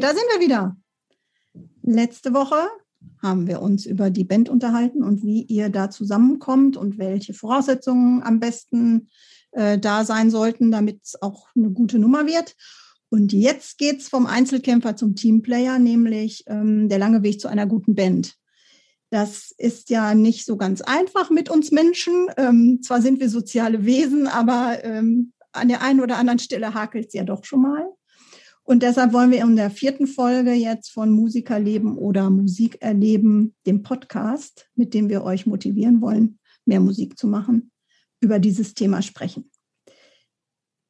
Da sind wir wieder. Letzte Woche haben wir uns über die Band unterhalten und wie ihr da zusammenkommt und welche Voraussetzungen am besten äh, da sein sollten, damit es auch eine gute Nummer wird. Und jetzt geht es vom Einzelkämpfer zum Teamplayer, nämlich ähm, der lange Weg zu einer guten Band. Das ist ja nicht so ganz einfach mit uns Menschen. Ähm, zwar sind wir soziale Wesen, aber ähm, an der einen oder anderen Stelle hakelt es ja doch schon mal. Und deshalb wollen wir in der vierten Folge jetzt von Musikerleben oder Musik erleben, dem Podcast, mit dem wir euch motivieren wollen, mehr Musik zu machen, über dieses Thema sprechen.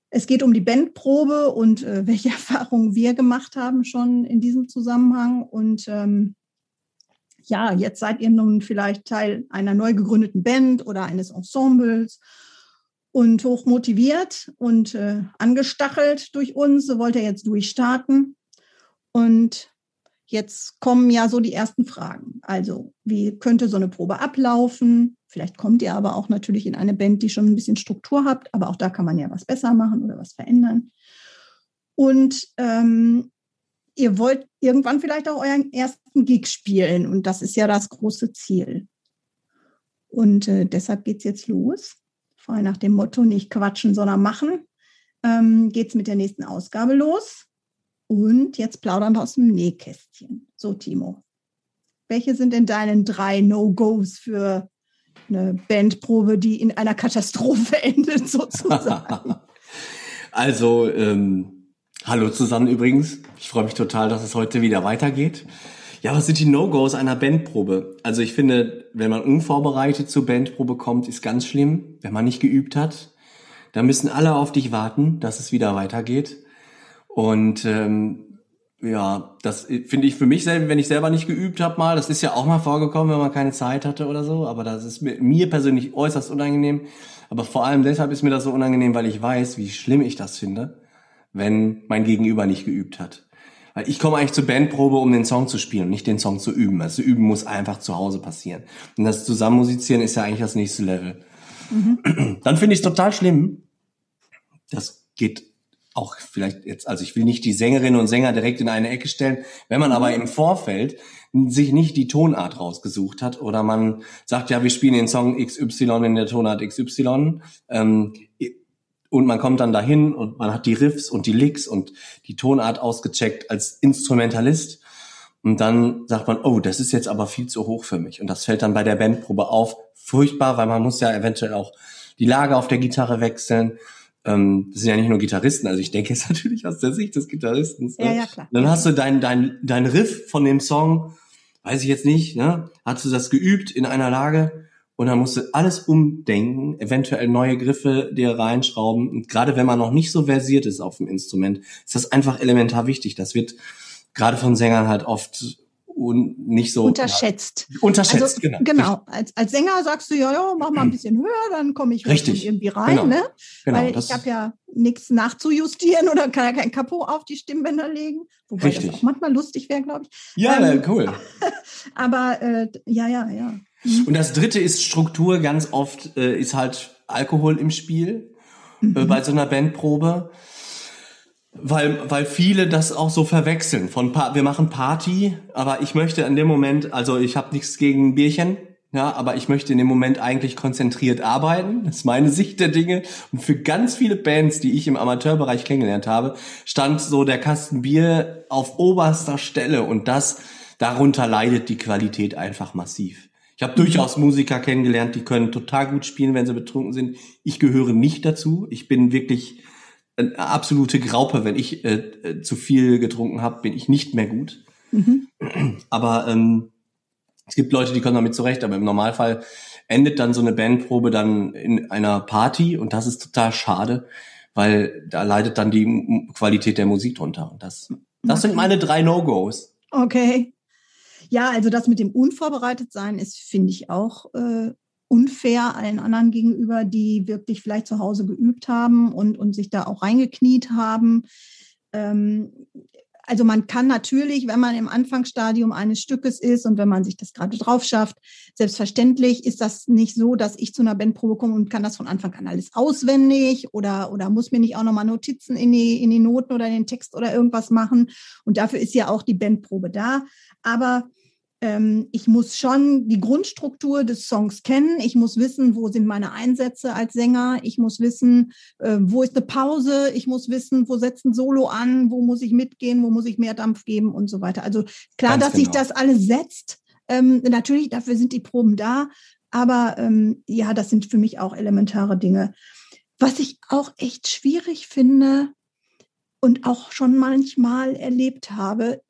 Es geht um die Bandprobe und äh, welche Erfahrungen wir gemacht haben schon in diesem Zusammenhang. Und ähm, ja, jetzt seid ihr nun vielleicht Teil einer neu gegründeten Band oder eines Ensembles und hoch motiviert und äh, angestachelt durch uns. So wollte er jetzt durchstarten. Und jetzt kommen ja so die ersten Fragen. Also, wie könnte so eine Probe ablaufen? Vielleicht kommt ihr aber auch natürlich in eine Band, die schon ein bisschen Struktur habt, aber auch da kann man ja was besser machen oder was verändern. Und ähm, ihr wollt irgendwann vielleicht auch euren ersten Gig spielen und das ist ja das große Ziel. Und äh, deshalb geht es jetzt los frei nach dem Motto nicht quatschen, sondern machen, ähm, geht es mit der nächsten Ausgabe los. Und jetzt plaudern wir aus dem Nähkästchen. So, Timo, welche sind denn deine drei No-Gos für eine Bandprobe, die in einer Katastrophe endet, sozusagen? also, ähm, hallo zusammen übrigens. Ich freue mich total, dass es heute wieder weitergeht. Ja, was sind die No-Gos einer Bandprobe? Also ich finde, wenn man unvorbereitet zur Bandprobe kommt, ist ganz schlimm. Wenn man nicht geübt hat, dann müssen alle auf dich warten, dass es wieder weitergeht. Und ähm, ja, das finde ich für mich selber, wenn ich selber nicht geübt habe mal, das ist ja auch mal vorgekommen, wenn man keine Zeit hatte oder so, aber das ist mir persönlich äußerst unangenehm. Aber vor allem deshalb ist mir das so unangenehm, weil ich weiß, wie schlimm ich das finde, wenn mein Gegenüber nicht geübt hat. Weil ich komme eigentlich zur Bandprobe, um den Song zu spielen, nicht den Song zu üben. Also üben muss einfach zu Hause passieren. Und das Zusammenmusizieren ist ja eigentlich das nächste Level. Mhm. Dann finde ich es total schlimm. Das geht auch vielleicht jetzt, also ich will nicht die Sängerinnen und Sänger direkt in eine Ecke stellen. Wenn man aber im Vorfeld sich nicht die Tonart rausgesucht hat oder man sagt, ja, wir spielen den Song XY in der Tonart XY, ähm, und man kommt dann dahin und man hat die Riffs und die Licks und die Tonart ausgecheckt als Instrumentalist. Und dann sagt man, oh, das ist jetzt aber viel zu hoch für mich. Und das fällt dann bei der Bandprobe auf. Furchtbar, weil man muss ja eventuell auch die Lage auf der Gitarre wechseln. Ähm, das sind ja nicht nur Gitarristen, also ich denke jetzt natürlich aus der Sicht des Gitarristen. Ne? Ja, ja, klar. Dann hast du dein, dein, dein Riff von dem Song, weiß ich jetzt nicht, ne? Hast du das geübt in einer Lage und dann musst du alles umdenken, eventuell neue Griffe dir reinschrauben. Und gerade wenn man noch nicht so versiert ist auf dem Instrument, ist das einfach elementar wichtig. Das wird gerade von Sängern halt oft und nicht so unterschätzt. Ja, unterschätzt, also, genau. Genau. Als, als Sänger sagst du ja, ja, mach mal ein bisschen höher, dann komme ich Richtig. irgendwie rein, genau. ne? Genau, Weil ich habe ja nichts nachzujustieren oder kann ja kein Kapo auf die Stimmbänder legen, wobei Richtig. das auch manchmal lustig wäre, glaube ich. Ja, ähm, cool. aber äh, ja, ja, ja. Und das dritte ist Struktur. Ganz oft äh, ist halt Alkohol im Spiel äh, mhm. äh, bei so einer Bandprobe. Weil, weil viele das auch so verwechseln. Von pa wir machen Party, aber ich möchte in dem Moment, also ich habe nichts gegen Bierchen, ja, aber ich möchte in dem Moment eigentlich konzentriert arbeiten. Das ist meine Sicht der Dinge. Und für ganz viele Bands, die ich im Amateurbereich kennengelernt habe, stand so der Kasten Bier auf oberster Stelle und das darunter leidet die Qualität einfach massiv. Ich habe durchaus Musiker kennengelernt, die können total gut spielen, wenn sie betrunken sind. Ich gehöre nicht dazu. Ich bin wirklich eine absolute Graupe. Wenn ich äh, äh, zu viel getrunken habe, bin ich nicht mehr gut. Mhm. Aber ähm, es gibt Leute, die kommen damit zurecht, aber im Normalfall endet dann so eine Bandprobe dann in einer Party und das ist total schade, weil da leidet dann die Qualität der Musik drunter. Und das, das sind meine drei No-Gos. Okay. Ja, also das mit dem Unvorbereitetsein ist, finde ich, auch äh, unfair allen anderen gegenüber, die wirklich vielleicht zu Hause geübt haben und, und sich da auch reingekniet haben. Ähm, also man kann natürlich, wenn man im Anfangsstadium eines Stückes ist und wenn man sich das gerade drauf schafft, selbstverständlich ist das nicht so, dass ich zu einer Bandprobe komme und kann das von Anfang an alles auswendig oder, oder muss mir nicht auch nochmal Notizen in die, in die Noten oder in den Text oder irgendwas machen. Und dafür ist ja auch die Bandprobe da. Aber ähm, ich muss schon die Grundstruktur des Songs kennen. Ich muss wissen, wo sind meine Einsätze als Sänger. Ich muss wissen, äh, wo ist eine Pause. Ich muss wissen, wo setzt ein Solo an, wo muss ich mitgehen, wo muss ich mehr Dampf geben und so weiter. Also klar, Ganz dass genau. sich das alles setzt. Ähm, natürlich, dafür sind die Proben da. Aber ähm, ja, das sind für mich auch elementare Dinge. Was ich auch echt schwierig finde und auch schon manchmal erlebt habe,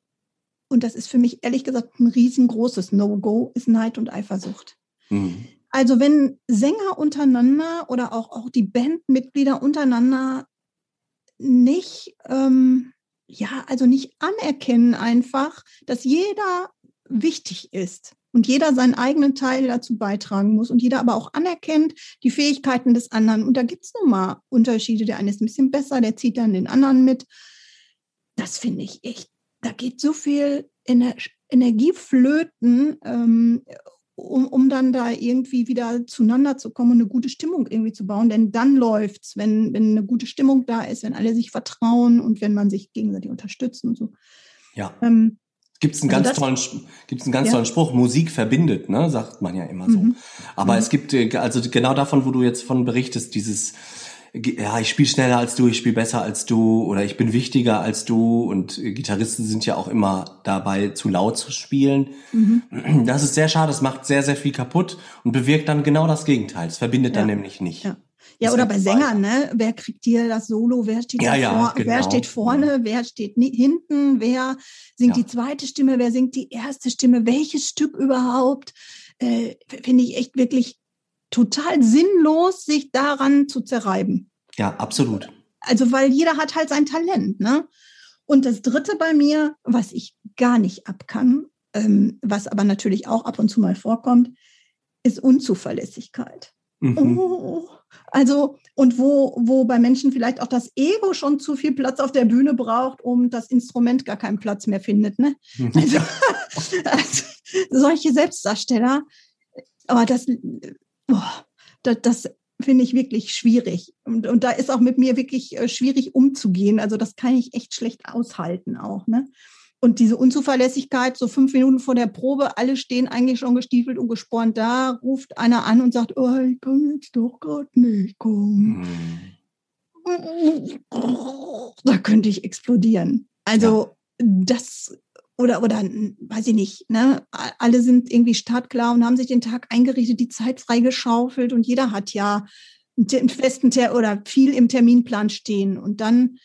und das ist für mich ehrlich gesagt ein riesengroßes No-Go, ist Neid und Eifersucht. Mhm. Also wenn Sänger untereinander oder auch, auch die Bandmitglieder untereinander nicht, ähm, ja, also nicht anerkennen einfach, dass jeder wichtig ist und jeder seinen eigenen Teil dazu beitragen muss und jeder aber auch anerkennt die Fähigkeiten des anderen. Und da gibt es nun mal Unterschiede. Der eine ist ein bisschen besser, der zieht dann den anderen mit. Das finde ich echt da geht so viel Ener Energie flöten, ähm, um, um dann da irgendwie wieder zueinander zu kommen und eine gute Stimmung irgendwie zu bauen. Denn dann läuft's, wenn, wenn eine gute Stimmung da ist, wenn alle sich vertrauen und wenn man sich gegenseitig unterstützt und so. Ja. Ähm, Gibt einen, also ganz tollen, gibt's einen ganz ja. tollen Spruch, Musik verbindet, ne, sagt man ja immer so. Mhm. Aber mhm. es gibt, äh, also genau davon, wo du jetzt von berichtest, dieses, ja, ich spiele schneller als du, ich spiele besser als du oder ich bin wichtiger als du und Gitarristen sind ja auch immer dabei, zu laut zu spielen. Mhm. Das ist sehr schade, das macht sehr, sehr viel kaputt und bewirkt dann genau das Gegenteil. Es verbindet ja. dann nämlich nicht. Ja. Ja, oder bei Sängern, ne? Wer kriegt hier das Solo? Wer steht, ja, ja, vor, genau. wer steht vorne? Wer steht hinten? Wer singt ja. die zweite Stimme? Wer singt die erste Stimme? Welches Stück überhaupt? Äh, Finde ich echt wirklich total sinnlos, sich daran zu zerreiben. Ja, absolut. Also, weil jeder hat halt sein Talent, ne? Und das dritte bei mir, was ich gar nicht abkann, ähm, was aber natürlich auch ab und zu mal vorkommt, ist Unzuverlässigkeit. Mhm. Oh, also, und wo, wo bei Menschen vielleicht auch das Ego schon zu viel Platz auf der Bühne braucht, um das Instrument gar keinen Platz mehr findet. Ne? Also, also solche Selbstdarsteller, aber das boah, das, das finde ich wirklich schwierig. Und, und da ist auch mit mir wirklich äh, schwierig umzugehen. Also das kann ich echt schlecht aushalten auch. Ne? Und diese Unzuverlässigkeit, so fünf Minuten vor der Probe, alle stehen eigentlich schon gestiefelt und gespornt da, ruft einer an und sagt, oh, ich kann jetzt doch gerade nicht kommen. Hm. Da könnte ich explodieren. Also ja. das oder, oder, weiß ich nicht, ne? Alle sind irgendwie startklar und haben sich den Tag eingerichtet, die Zeit freigeschaufelt und jeder hat ja einen festen Ter oder viel im Terminplan stehen. Und dann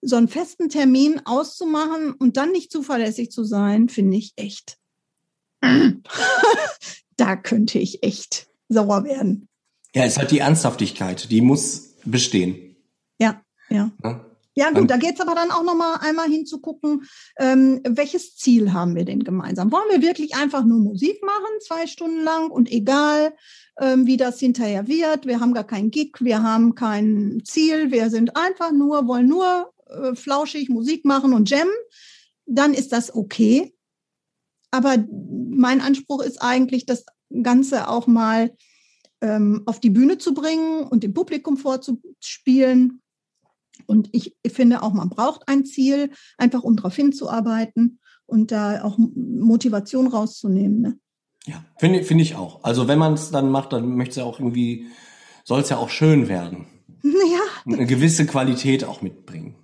so einen festen Termin auszumachen und dann nicht zuverlässig zu sein, finde ich echt. da könnte ich echt sauer werden. Ja, es ist halt die Ernsthaftigkeit, die muss bestehen. Ja, ja. ja? Ja gut, da geht es aber dann auch nochmal einmal hinzugucken, ähm, welches Ziel haben wir denn gemeinsam? Wollen wir wirklich einfach nur Musik machen, zwei Stunden lang und egal, ähm, wie das hinterher wird, wir haben gar keinen Gig, wir haben kein Ziel, wir sind einfach nur, wollen nur äh, flauschig Musik machen und jammen, dann ist das okay. Aber mein Anspruch ist eigentlich, das Ganze auch mal ähm, auf die Bühne zu bringen und dem Publikum vorzuspielen und ich finde auch, man braucht ein Ziel, einfach um darauf hinzuarbeiten und da auch Motivation rauszunehmen. Ne? Ja, finde find ich auch. Also wenn man es dann macht, dann möchte es ja auch irgendwie, soll es ja auch schön werden. Ja. Eine gewisse Qualität auch mitbringen.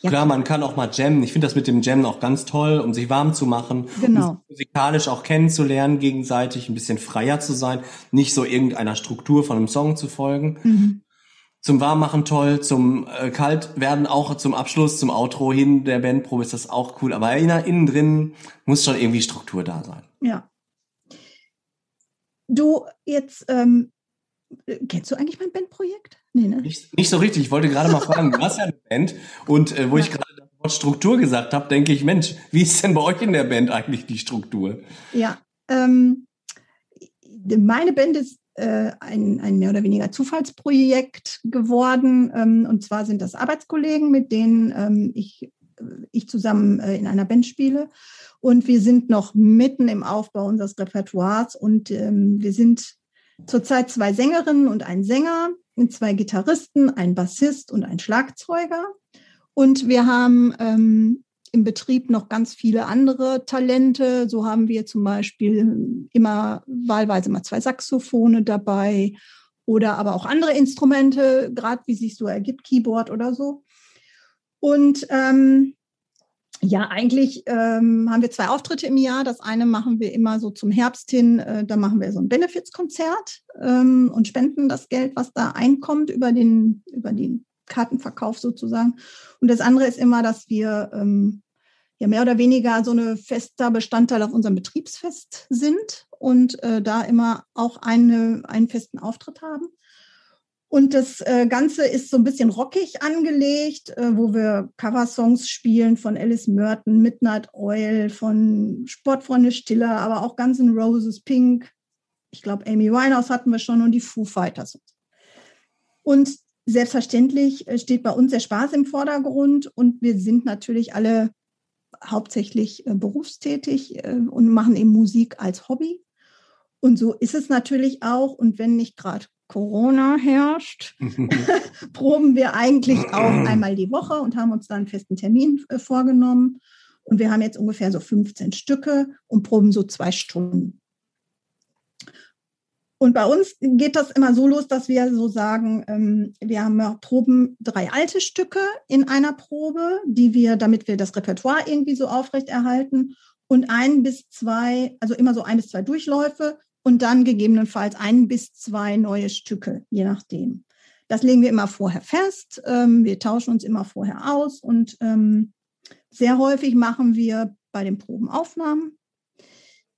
Ja. Klar, man kann auch mal jammen. Ich finde das mit dem Jammen auch ganz toll, um sich warm zu machen, genau. um musikalisch auch kennenzulernen, gegenseitig ein bisschen freier zu sein, nicht so irgendeiner Struktur von einem Song zu folgen. Mhm zum Warmmachen toll, zum äh, Kaltwerden auch zum Abschluss, zum Outro hin der Bandprobe ist das auch cool. Aber innen, innen drin muss schon irgendwie Struktur da sein. Ja. Du, jetzt ähm, kennst du eigentlich mein Bandprojekt? Nee, ne? Nicht, nicht so richtig. Ich wollte gerade mal fragen, du hast ja eine Band und äh, wo ja. ich gerade das Wort Struktur gesagt habe, denke ich, Mensch, wie ist denn bei euch in der Band eigentlich die Struktur? Ja, ähm, meine Band ist äh, ein, ein mehr oder weniger Zufallsprojekt geworden. Ähm, und zwar sind das Arbeitskollegen, mit denen ähm, ich, ich zusammen äh, in einer Band spiele. Und wir sind noch mitten im Aufbau unseres Repertoires und ähm, wir sind zurzeit zwei Sängerinnen und ein Sänger, zwei Gitarristen, ein Bassist und ein Schlagzeuger. Und wir haben ähm, im Betrieb noch ganz viele andere Talente. So haben wir zum Beispiel immer wahlweise mal zwei Saxophone dabei oder aber auch andere Instrumente, gerade wie sich so ergibt, Keyboard oder so. Und ähm, ja, eigentlich ähm, haben wir zwei Auftritte im Jahr. Das eine machen wir immer so zum Herbst hin. Äh, da machen wir so ein Benefizkonzert ähm, und spenden das Geld, was da einkommt, über den, über den Kartenverkauf sozusagen. Und das andere ist immer, dass wir ähm, ja mehr oder weniger so eine fester Bestandteil auf unserem Betriebsfest sind und äh, da immer auch eine, einen festen Auftritt haben. Und das äh, Ganze ist so ein bisschen rockig angelegt, äh, wo wir Coversongs spielen von Alice Merton, Midnight Oil, von Sportfreunde Stiller, aber auch Guns N' Roses, Pink. Ich glaube, Amy Winehouse hatten wir schon und die Foo Fighters. Und selbstverständlich äh, steht bei uns der Spaß im Vordergrund und wir sind natürlich alle hauptsächlich äh, berufstätig äh, und machen eben Musik als Hobby. Und so ist es natürlich auch. Und wenn nicht gerade Corona herrscht, proben wir eigentlich auch einmal die Woche und haben uns dann einen festen Termin äh, vorgenommen. Und wir haben jetzt ungefähr so 15 Stücke und proben so zwei Stunden. Und bei uns geht das immer so los, dass wir so sagen, ähm, wir haben Proben drei alte Stücke in einer Probe, die wir, damit wir das Repertoire irgendwie so aufrechterhalten und ein bis zwei, also immer so ein bis zwei Durchläufe und dann gegebenenfalls ein bis zwei neue Stücke, je nachdem. Das legen wir immer vorher fest. Ähm, wir tauschen uns immer vorher aus und ähm, sehr häufig machen wir bei den Proben Aufnahmen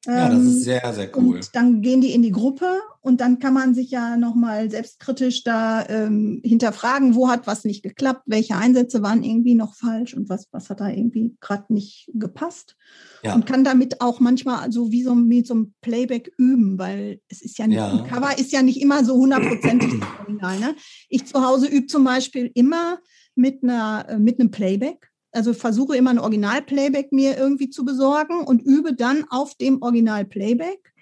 ja, das ist ähm, sehr, sehr cool. Und dann gehen die in die Gruppe und dann kann man sich ja nochmal selbstkritisch da ähm, hinterfragen, wo hat was nicht geklappt, welche Einsätze waren irgendwie noch falsch und was, was hat da irgendwie gerade nicht gepasst. Ja. Und kann damit auch manchmal so wie so, wie so ein Playback üben, weil es ist ja nicht, ja. ein Cover ist ja nicht immer so hundertprozentig original. Ne? Ich zu Hause übe zum Beispiel immer mit, einer, äh, mit einem Playback also versuche immer ein Original-Playback mir irgendwie zu besorgen und übe dann auf dem Original-Playback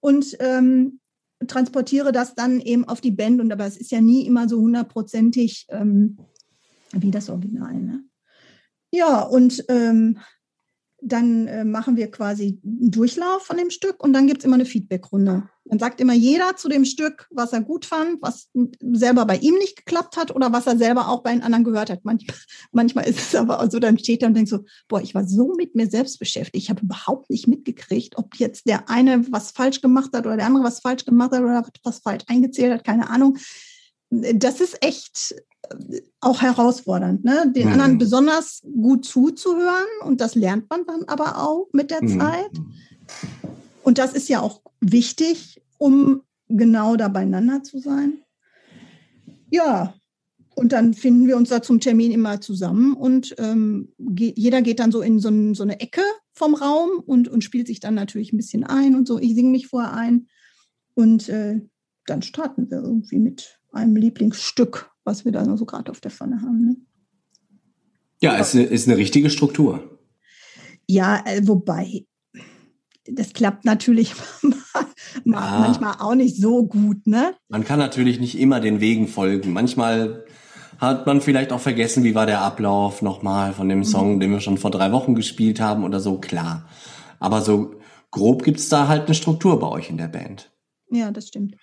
und ähm, transportiere das dann eben auf die Band. Und aber es ist ja nie immer so hundertprozentig ähm, wie das Original. Ne? Ja, und ähm, dann äh, machen wir quasi einen Durchlauf von dem Stück und dann gibt es immer eine Feedbackrunde. Dann sagt immer jeder zu dem Stück, was er gut fand, was selber bei ihm nicht geklappt hat oder was er selber auch bei den anderen gehört hat. Manchmal, manchmal ist es aber so, dann steht er und denkt so, boah, ich war so mit mir selbst beschäftigt, ich habe überhaupt nicht mitgekriegt, ob jetzt der eine was falsch gemacht hat oder der andere was falsch gemacht hat oder was falsch eingezählt hat, keine Ahnung. Das ist echt auch herausfordernd, ne? den mhm. anderen besonders gut zuzuhören und das lernt man dann aber auch mit der mhm. Zeit. Und das ist ja auch wichtig, um genau da beieinander zu sein. Ja, und dann finden wir uns da zum Termin immer zusammen und ähm, jeder geht dann so in so, ein, so, eine Ecke vom Raum und, und spielt sich dann natürlich ein bisschen ein und so. Ich singe mich vorher ein und äh, dann starten wir irgendwie mit einem Lieblingsstück was wir da so gerade auf der Pfanne haben. Ne? Ja, es ist, ist eine richtige Struktur. Ja, äh, wobei, das klappt natürlich ja. manchmal auch nicht so gut, ne? Man kann natürlich nicht immer den Wegen folgen. Manchmal hat man vielleicht auch vergessen, wie war der Ablauf nochmal von dem Song, mhm. den wir schon vor drei Wochen gespielt haben oder so, klar. Aber so grob gibt es da halt eine Struktur bei euch in der Band. Ja, das stimmt.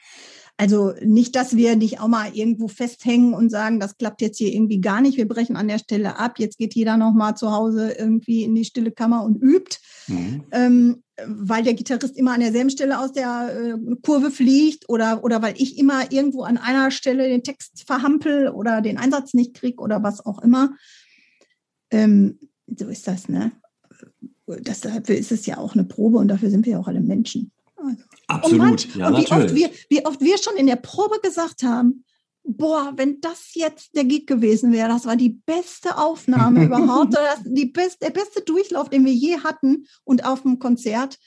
Also nicht, dass wir nicht auch mal irgendwo festhängen und sagen, das klappt jetzt hier irgendwie gar nicht, wir brechen an der Stelle ab, jetzt geht jeder noch mal zu Hause irgendwie in die stille Kammer und übt, mhm. ähm, weil der Gitarrist immer an derselben Stelle aus der äh, Kurve fliegt oder, oder weil ich immer irgendwo an einer Stelle den Text verhampel oder den Einsatz nicht kriege oder was auch immer. Ähm, so ist das, ne? Deshalb ist es ja auch eine Probe und dafür sind wir ja auch alle Menschen. Absolut, und, ja, und wie natürlich. Oft wir, wie oft wir schon in der Probe gesagt haben, boah, wenn das jetzt der Gig gewesen wäre, das war die beste Aufnahme überhaupt, das, die best, der beste Durchlauf, den wir je hatten und auf dem Konzert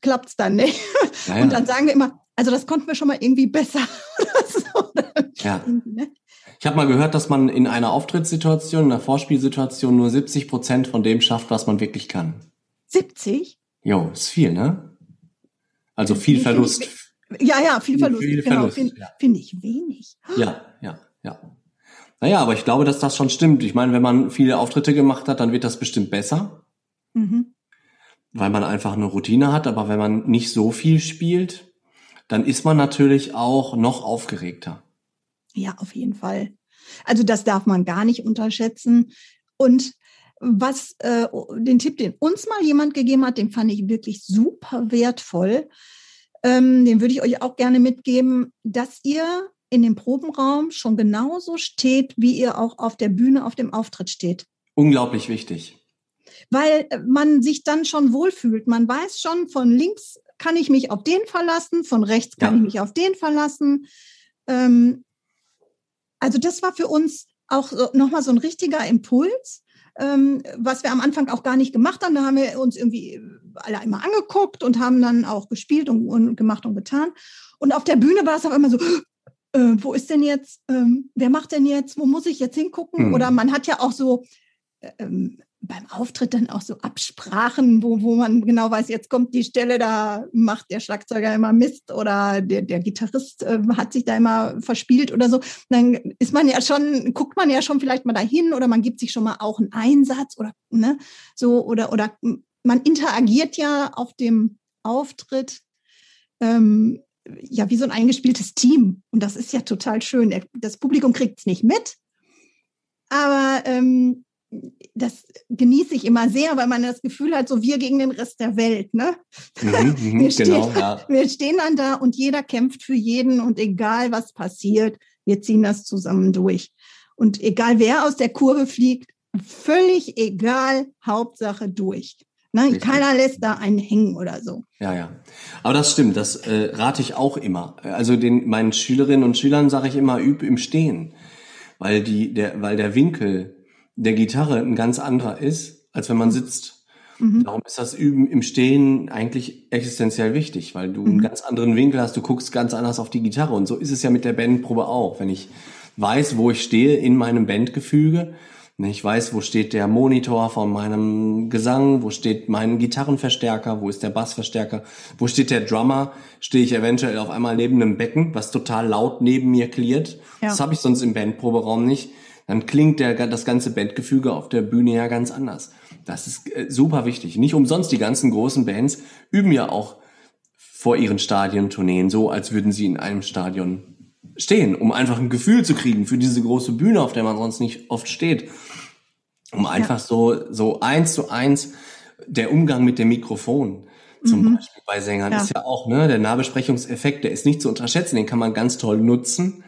klappt es dann nicht. Ja, ja. Und dann sagen wir immer, also das konnten wir schon mal irgendwie besser. so. Ja. Ne? Ich habe mal gehört, dass man in einer Auftrittssituation, in einer Vorspielsituation nur 70 Prozent von dem schafft, was man wirklich kann. 70? Jo, ist viel, ne? Also viel Verlust. Ja, ja, viel Verlust. Viel genau, Finde ja. find ich wenig. Ja, ja, ja. Naja, aber ich glaube, dass das schon stimmt. Ich meine, wenn man viele Auftritte gemacht hat, dann wird das bestimmt besser. Mhm. Weil man einfach eine Routine hat. Aber wenn man nicht so viel spielt, dann ist man natürlich auch noch aufgeregter. Ja, auf jeden Fall. Also das darf man gar nicht unterschätzen. Und was äh, den Tipp, den uns mal jemand gegeben hat, den fand ich wirklich super wertvoll. Ähm, den würde ich euch auch gerne mitgeben, dass ihr in dem Probenraum schon genauso steht, wie ihr auch auf der Bühne auf dem Auftritt steht. Unglaublich wichtig. Weil äh, man sich dann schon wohlfühlt. Man weiß schon, von links kann ich mich auf den verlassen, von rechts kann ja. ich mich auf den verlassen. Ähm, also das war für uns auch nochmal so ein richtiger Impuls, ähm, was wir am Anfang auch gar nicht gemacht haben. Da haben wir uns irgendwie alle einmal angeguckt und haben dann auch gespielt und, und gemacht und getan. Und auf der Bühne war es aber immer so, äh, wo ist denn jetzt, ähm, wer macht denn jetzt, wo muss ich jetzt hingucken? Mhm. Oder man hat ja auch so äh, ähm, beim Auftritt dann auch so Absprachen, wo, wo man genau weiß, jetzt kommt die Stelle, da macht der Schlagzeuger immer Mist oder der, der Gitarrist äh, hat sich da immer verspielt oder so. Dann ist man ja schon, guckt man ja schon vielleicht mal dahin oder man gibt sich schon mal auch einen Einsatz oder ne, so oder oder man interagiert ja auf dem Auftritt ähm, ja wie so ein eingespieltes Team und das ist ja total schön. Das Publikum kriegt es nicht mit, aber ähm, das genieße ich immer sehr, weil man das Gefühl hat, so wir gegen den Rest der Welt. Ne? Mhm, mhm wir, stehen, genau, ja. wir stehen dann da und jeder kämpft für jeden und egal was passiert, wir ziehen das zusammen durch. Und egal wer aus der Kurve fliegt, völlig egal, Hauptsache durch. Ne? Keiner lässt da einen hängen oder so. Ja, ja. Aber das stimmt, das äh, rate ich auch immer. Also den meinen Schülerinnen und Schülern sage ich immer, üb im Stehen. Weil die, der, weil der Winkel der Gitarre ein ganz anderer ist, als wenn man sitzt. Mhm. Darum ist das Üben im Stehen eigentlich existenziell wichtig, weil du mhm. einen ganz anderen Winkel hast, du guckst ganz anders auf die Gitarre. Und so ist es ja mit der Bandprobe auch. Wenn ich weiß, wo ich stehe in meinem Bandgefüge, ich weiß, wo steht der Monitor von meinem Gesang, wo steht mein Gitarrenverstärker, wo ist der Bassverstärker, wo steht der Drummer, stehe ich eventuell auf einmal neben einem Becken, was total laut neben mir klirrt. Ja. Das habe ich sonst im Bandproberaum nicht dann klingt der, das ganze Bandgefüge auf der Bühne ja ganz anders. Das ist äh, super wichtig. Nicht umsonst, die ganzen großen Bands üben ja auch vor ihren Stadiontourneen so, als würden sie in einem Stadion stehen, um einfach ein Gefühl zu kriegen für diese große Bühne, auf der man sonst nicht oft steht. Um einfach ja. so, so eins zu eins der Umgang mit dem Mikrofon zum mhm. Beispiel bei Sängern ja. ist ja auch, ne, der Nahbesprechungseffekt, der ist nicht zu unterschätzen, den kann man ganz toll nutzen,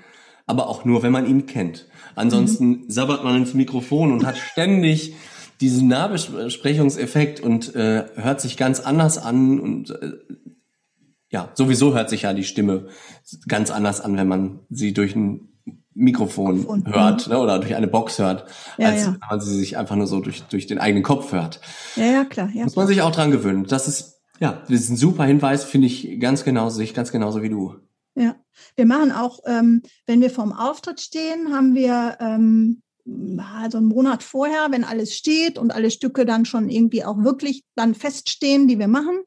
aber auch nur, wenn man ihn kennt. Ansonsten mhm. sabbert man ins Mikrofon und hat ständig diesen Nahbesprechungseffekt und äh, hört sich ganz anders an und äh, ja, sowieso hört sich ja die Stimme ganz anders an, wenn man sie durch ein Mikrofon, hört mhm. ne, oder durch eine Box hört, ja, als ja. wenn man sie sich einfach nur so durch, durch den eigenen Kopf hört. Ja, ja, klar. Ja. Muss man sich auch dran gewöhnen. Das ist, ja, das ist ein super Hinweis, finde ich ganz genauso, ich ganz genauso wie du. Ja, wir machen auch, ähm, wenn wir vorm Auftritt stehen, haben wir ähm, also einen Monat vorher, wenn alles steht und alle Stücke dann schon irgendwie auch wirklich dann feststehen, die wir machen,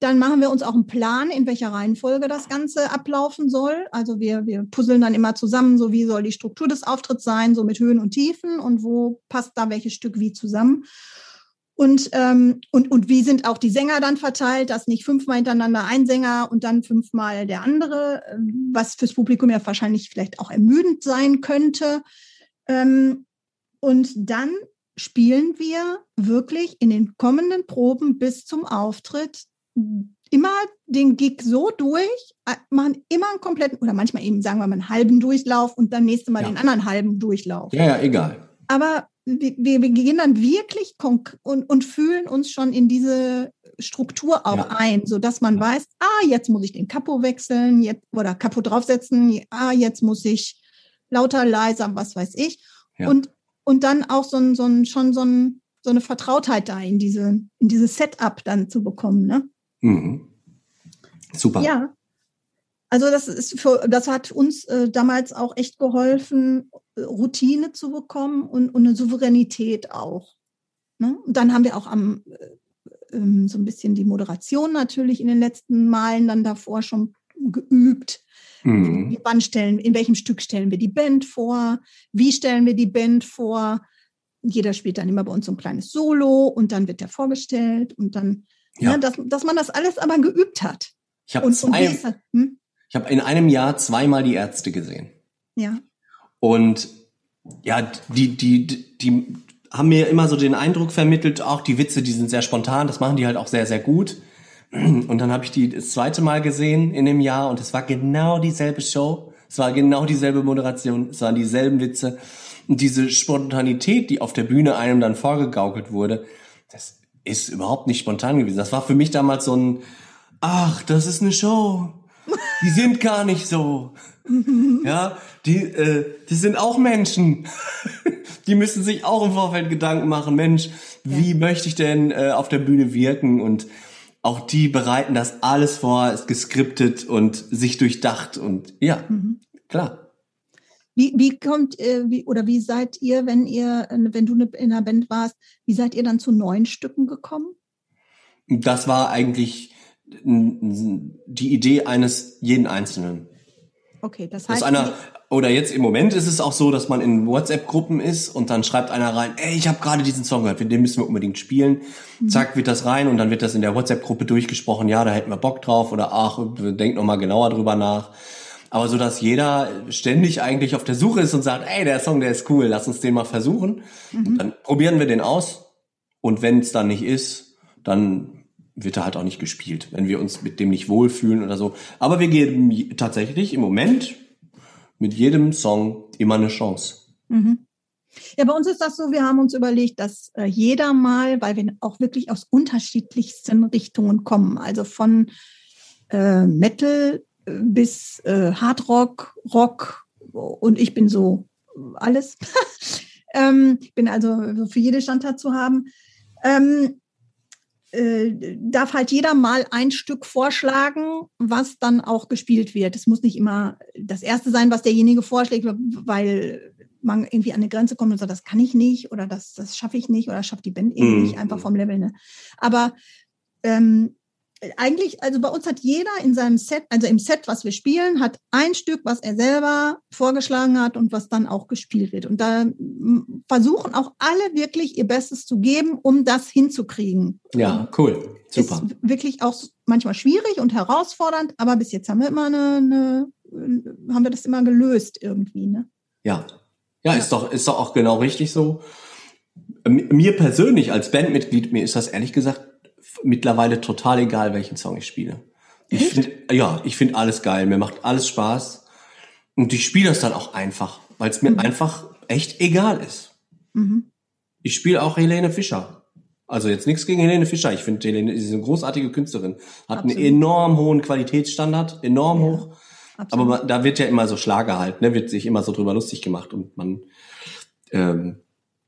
dann machen wir uns auch einen Plan, in welcher Reihenfolge das Ganze ablaufen soll. Also wir, wir puzzeln dann immer zusammen, so wie soll die Struktur des Auftritts sein, so mit Höhen und Tiefen und wo passt da welches Stück wie zusammen. Und, ähm, und, und wie sind auch die Sänger dann verteilt, dass nicht fünfmal hintereinander ein Sänger und dann fünfmal der andere, ähm, was fürs Publikum ja wahrscheinlich vielleicht auch ermüdend sein könnte. Ähm, und dann spielen wir wirklich in den kommenden Proben bis zum Auftritt immer den Gig so durch, machen immer einen kompletten, oder manchmal eben sagen wir mal einen halben Durchlauf und dann nächste Mal ja. den anderen halben Durchlauf. Ja, ja, egal. Aber wir, wir gehen dann wirklich und, und fühlen uns schon in diese Struktur auch ja. ein, so dass man weiß, ah, jetzt muss ich den Kapo wechseln, jetzt, oder Kapo draufsetzen, ah, jetzt muss ich lauter, leiser, was weiß ich. Ja. Und, und dann auch so ein, so ein, schon so, ein, so eine Vertrautheit da in diese, in dieses Setup dann zu bekommen, ne? Mhm. Super. Ja. Also das ist für, das hat uns äh, damals auch echt geholfen, Routine zu bekommen und, und eine Souveränität auch. Ne? Und dann haben wir auch am äh, ähm, so ein bisschen die Moderation natürlich in den letzten Malen dann davor schon geübt. Mhm. Wann stellen, in welchem Stück stellen wir die Band vor? Wie stellen wir die Band vor? Jeder spielt dann immer bei uns so ein kleines Solo und dann wird der vorgestellt und dann, ja. ne, dass, dass man das alles aber geübt hat. Ich habe zwei, hm? ich habe in einem Jahr zweimal die Ärzte gesehen. Ja. Und ja, die, die, die haben mir immer so den Eindruck vermittelt, auch die Witze, die sind sehr spontan, das machen die halt auch sehr, sehr gut. Und dann habe ich die das zweite Mal gesehen in dem Jahr und es war genau dieselbe Show, es war genau dieselbe Moderation, es waren dieselben Witze. Und diese Spontanität, die auf der Bühne einem dann vorgegaukelt wurde, das ist überhaupt nicht spontan gewesen. Das war für mich damals so ein, ach, das ist eine Show. Die sind gar nicht so. Ja, die, äh, die sind auch Menschen. die müssen sich auch im Vorfeld Gedanken machen, Mensch, wie ja. möchte ich denn äh, auf der Bühne wirken? Und auch die bereiten das alles vor, ist geskriptet und sich durchdacht und ja, mhm. klar. Wie, wie kommt äh, wie, oder wie seid ihr, wenn ihr, wenn du in einer Band warst, wie seid ihr dann zu neuen Stücken gekommen? Das war eigentlich die Idee eines jeden Einzelnen. Okay, das heißt. Dass einer, oder jetzt im Moment ist es auch so, dass man in WhatsApp-Gruppen ist und dann schreibt einer rein, ey, ich habe gerade diesen Song gehört, den müssen wir unbedingt spielen. Mhm. Zack, wird das rein und dann wird das in der WhatsApp-Gruppe durchgesprochen, ja, da hätten wir Bock drauf oder ach, denkt noch mal genauer drüber nach. Aber so, dass jeder ständig eigentlich auf der Suche ist und sagt, ey, der Song, der ist cool, lass uns den mal versuchen. Mhm. Dann probieren wir den aus und wenn es dann nicht ist, dann wird er halt auch nicht gespielt, wenn wir uns mit dem nicht wohlfühlen oder so. Aber wir geben tatsächlich im Moment mit jedem Song immer eine Chance. Mhm. Ja, bei uns ist das so, wir haben uns überlegt, dass äh, jeder mal, weil wir auch wirklich aus unterschiedlichsten Richtungen kommen, also von äh, Metal äh, bis äh, Hardrock, Rock und ich bin so alles. ähm, bin also für jede Standart zu haben. Ähm, äh, darf halt jeder mal ein Stück vorschlagen, was dann auch gespielt wird. Es muss nicht immer das erste sein, was derjenige vorschlägt, weil man irgendwie an eine Grenze kommt und sagt, das kann ich nicht oder das, das schaffe ich nicht oder schafft die Band eben mhm. nicht, einfach vom Level. Ne? Aber ähm, eigentlich, also bei uns hat jeder in seinem Set, also im Set, was wir spielen, hat ein Stück, was er selber vorgeschlagen hat und was dann auch gespielt wird. Und da versuchen auch alle wirklich ihr Bestes zu geben, um das hinzukriegen. Ja, cool. Super. Ist wirklich auch manchmal schwierig und herausfordernd, aber bis jetzt haben wir immer eine, eine haben wir das immer gelöst irgendwie, ne? Ja. Ja, ist doch, ist doch auch genau richtig so. Mir persönlich als Bandmitglied, mir ist das ehrlich gesagt mittlerweile total egal, welchen Song ich spiele. Ich finde, ja, ich finde alles geil. Mir macht alles Spaß. Und ich spiele das dann auch einfach, weil es mir mhm. einfach echt egal ist. Mhm. Ich spiele auch Helene Fischer. Also jetzt nichts gegen Helene Fischer. Ich finde, Helene ist eine großartige Künstlerin. Hat Absolut. einen enorm hohen Qualitätsstandard, enorm ja. hoch. Absolut. Aber man, da wird ja immer so Schlager halt, ne? wird sich immer so drüber lustig gemacht und man, ähm,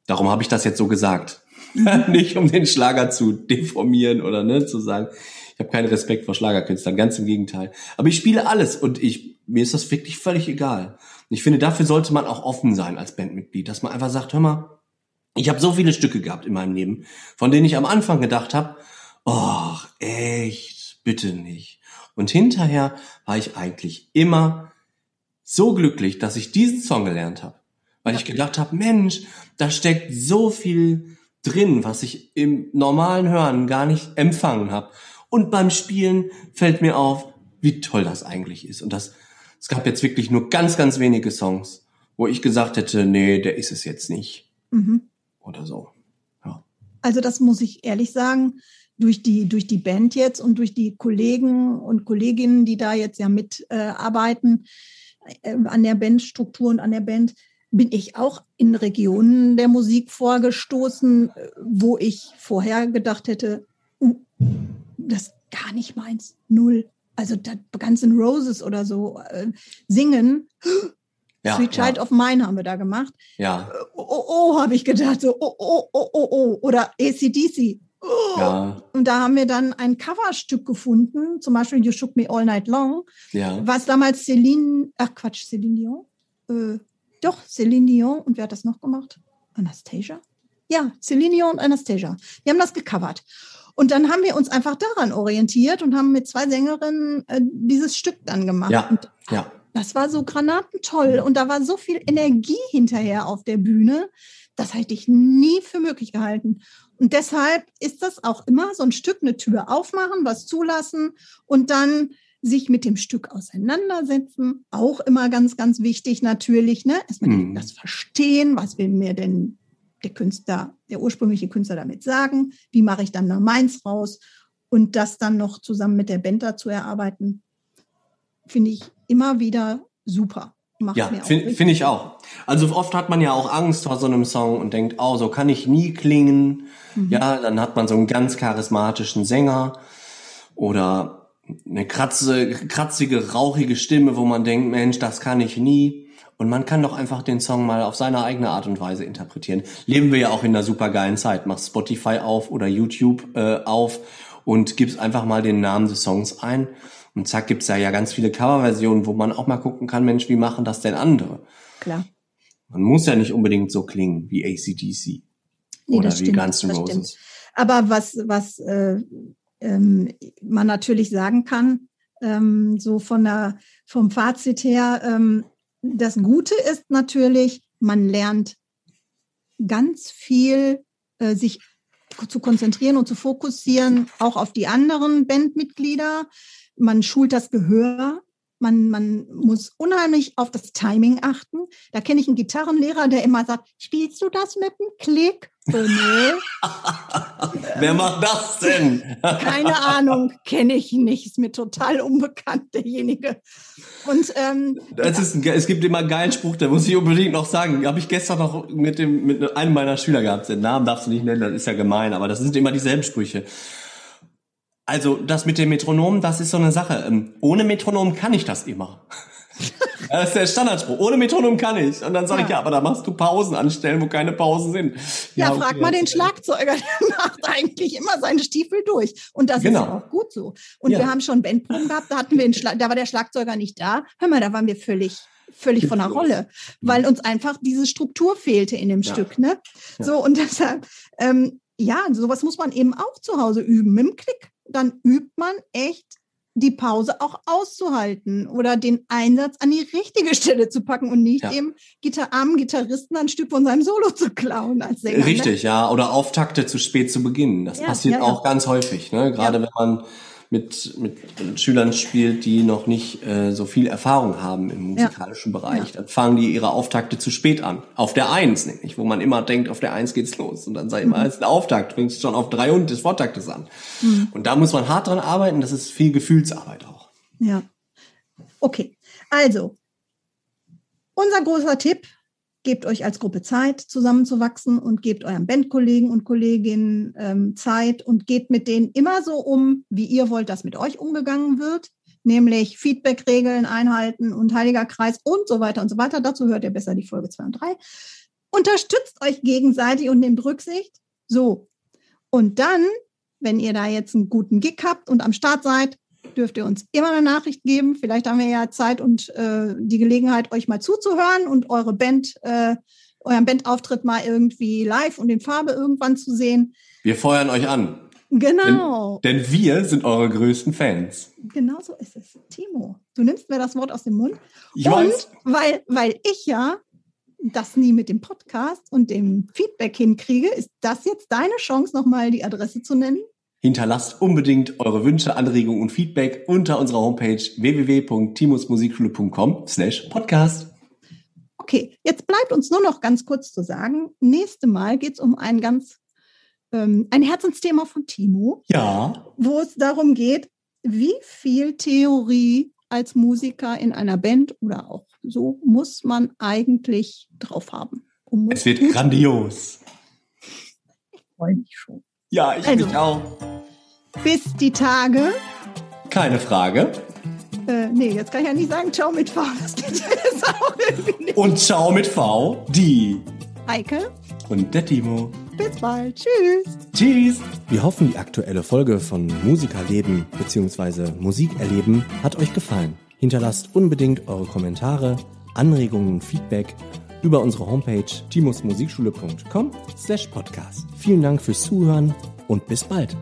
darum habe ich das jetzt so gesagt. nicht um den Schlager zu deformieren oder ne, zu sagen, ich habe keinen Respekt vor Schlagerkünstlern, ganz im Gegenteil. Aber ich spiele alles und ich mir ist das wirklich völlig egal. Und ich finde, dafür sollte man auch offen sein als Bandmitglied, dass man einfach sagt, hör mal, ich habe so viele Stücke gehabt in meinem Leben, von denen ich am Anfang gedacht habe, oh, echt, bitte nicht. Und hinterher war ich eigentlich immer so glücklich, dass ich diesen Song gelernt habe, weil ich gedacht habe, Mensch, da steckt so viel drin, was ich im normalen Hören gar nicht empfangen habe. Und beim Spielen fällt mir auf, wie toll das eigentlich ist. Und das, es gab jetzt wirklich nur ganz, ganz wenige Songs, wo ich gesagt hätte, nee, der ist es jetzt nicht. Mhm. Oder so. Ja. Also das muss ich ehrlich sagen, durch die, durch die Band jetzt und durch die Kollegen und Kolleginnen, die da jetzt ja mitarbeiten äh, äh, an der Bandstruktur und an der Band, bin ich auch in Regionen der Musik vorgestoßen, wo ich vorher gedacht hätte, uh, das ist gar nicht meins, null. Also da Guns N' Roses oder so äh, singen, ja, Sweet Child ja. of Mine haben wir da gemacht. Ja. Oh, oh, oh habe ich gedacht, so, oh, oh, oh, oh, oh. Oder ACDC. Oh. Ja. Und da haben wir dann ein Coverstück gefunden, zum Beispiel You Shook Me All Night Long, ja. was damals Celine, ach Quatsch, Celine Dion, äh, doch, Celine Dion, und wer hat das noch gemacht? Anastasia? Ja, Celine Dion und Anastasia. Die haben das gecovert. Und dann haben wir uns einfach daran orientiert und haben mit zwei Sängerinnen äh, dieses Stück dann gemacht. Ja, und ja. Das war so granatentoll und da war so viel Energie hinterher auf der Bühne. Das hätte ich nie für möglich gehalten. Und deshalb ist das auch immer so ein Stück eine Tür aufmachen, was zulassen und dann sich mit dem Stück auseinandersetzen. Auch immer ganz, ganz wichtig natürlich. Ne? Erstmal mhm. das Verstehen, was will mir denn der Künstler, der ursprüngliche Künstler damit sagen? Wie mache ich dann da meins raus? Und das dann noch zusammen mit der Band dazu erarbeiten, finde ich immer wieder super. Macht ja, finde find ich auch. Also oft hat man ja auch Angst vor so einem Song und denkt, oh, so kann ich nie klingen. Mhm. Ja, dann hat man so einen ganz charismatischen Sänger oder eine kratze, kratzige, rauchige Stimme, wo man denkt, Mensch, das kann ich nie. Und man kann doch einfach den Song mal auf seine eigene Art und Weise interpretieren. Leben wir ja auch in einer super geilen Zeit. Mach Spotify auf oder YouTube äh, auf und gibst einfach mal den Namen des Songs ein und zack gibt's da ja ganz viele Coverversionen, wo man auch mal gucken kann, Mensch, wie machen das denn andere? Klar. Man muss ja nicht unbedingt so klingen wie ACDC nee, oder wie Guns N' Roses. Aber was, was äh, ähm, man natürlich sagen kann, ähm, so von der, vom Fazit her, ähm, das Gute ist natürlich, man lernt ganz viel, äh, sich zu konzentrieren und zu fokussieren, auch auf die anderen Bandmitglieder. Man schult das Gehör, man, man muss unheimlich auf das Timing achten. Da kenne ich einen Gitarrenlehrer, der immer sagt, spielst du das mit einem Klick? So, nee. Wer macht das denn? Keine Ahnung, kenne ich nicht. Ist mir total unbekannt, derjenige. Und ähm, das ist ein, es gibt immer einen geilen Spruch, der muss ich unbedingt noch sagen. Habe ich gestern noch mit dem mit einem meiner Schüler gehabt. Den Namen darfst du nicht nennen, das ist ja gemein, aber das sind immer dieselben Sprüche. Also das mit dem Metronom, das ist so eine Sache. Ähm, ohne Metronom kann ich das immer. das ist der Standardspruch. Ohne Metronom kann ich. Und dann sage ja. ich, ja, aber da machst du Pausen anstellen, wo keine Pausen sind. Ja, ja frag okay, mal den Schlagzeuger, der macht eigentlich immer seine Stiefel durch. Und das genau. ist auch gut so. Und ja. wir haben schon Bandproben gehabt, da hatten wir einen Schlag, da war der Schlagzeuger nicht da. Hör mal, da waren wir völlig völlig von der Rolle, weil uns einfach diese Struktur fehlte in dem. Stück. Ne? So, und deshalb, ähm, ja, sowas muss man eben auch zu Hause üben, mit dem Klick dann übt man echt die Pause auch auszuhalten oder den Einsatz an die richtige Stelle zu packen und nicht ja. dem Gitar armen Gitarristen ein Stück von seinem Solo zu klauen als Sänger. Ne? Richtig, ne? ja. Oder Auftakte zu spät zu beginnen. Das ja, passiert ja, auch ganz häufig, ne? Gerade wenn man mit, mit Schülern spielt, die noch nicht äh, so viel Erfahrung haben im musikalischen ja. Bereich, dann fangen die ihre Auftakte zu spät an. Auf der Eins nämlich, wo man immer denkt, auf der Eins geht's los. Und dann sei immer, mhm. als ein Auftakt, fängst schon auf drei und des Vortaktes an. Mhm. Und da muss man hart dran arbeiten, das ist viel Gefühlsarbeit auch. Ja. Okay. Also, unser großer Tipp gebt euch als Gruppe Zeit, zusammenzuwachsen und gebt euren Bandkollegen und Kolleginnen ähm, Zeit und geht mit denen immer so um, wie ihr wollt, dass mit euch umgegangen wird, nämlich Feedback-Regeln einhalten und Heiliger Kreis und so weiter und so weiter. Dazu hört ihr besser die Folge 2 und 3. Unterstützt euch gegenseitig und nehmt Rücksicht. So. Und dann, wenn ihr da jetzt einen guten Gig habt und am Start seid, dürft ihr uns immer eine Nachricht geben. Vielleicht haben wir ja Zeit und äh, die Gelegenheit, euch mal zuzuhören und eure Band, äh, euren Bandauftritt mal irgendwie live und in Farbe irgendwann zu sehen. Wir feuern euch an. Genau. Denn, denn wir sind eure größten Fans. Genau so ist es. Timo, du nimmst mir das Wort aus dem Mund. Ich und weiß. Weil, weil ich ja das nie mit dem Podcast und dem Feedback hinkriege, ist das jetzt deine Chance, nochmal die Adresse zu nennen? Hinterlasst unbedingt eure Wünsche, Anregungen und Feedback unter unserer Homepage www.timusmusikschule.com slash podcast. Okay, jetzt bleibt uns nur noch ganz kurz zu sagen, nächste Mal geht es um ein ganz ähm, ein Herzensthema von Timo. Ja. Wo es darum geht, wie viel Theorie als Musiker in einer Band oder auch so muss man eigentlich drauf haben? Um es wird grandios. Ich freue mich schon. Ja, ich also, mich auch. Bis die Tage. Keine Frage. Äh, nee, jetzt kann ich ja nicht sagen, ciao mit V. Das geht jetzt auch irgendwie nicht. Und ciao mit V, die Heike und der Timo. Bis bald. Tschüss. Tschüss. Wir hoffen, die aktuelle Folge von Musikerleben bzw. Musikerleben hat euch gefallen. Hinterlasst unbedingt eure Kommentare, Anregungen und Feedback über unsere Homepage timusmusikschule.com slash podcast. Vielen Dank fürs Zuhören und bis bald.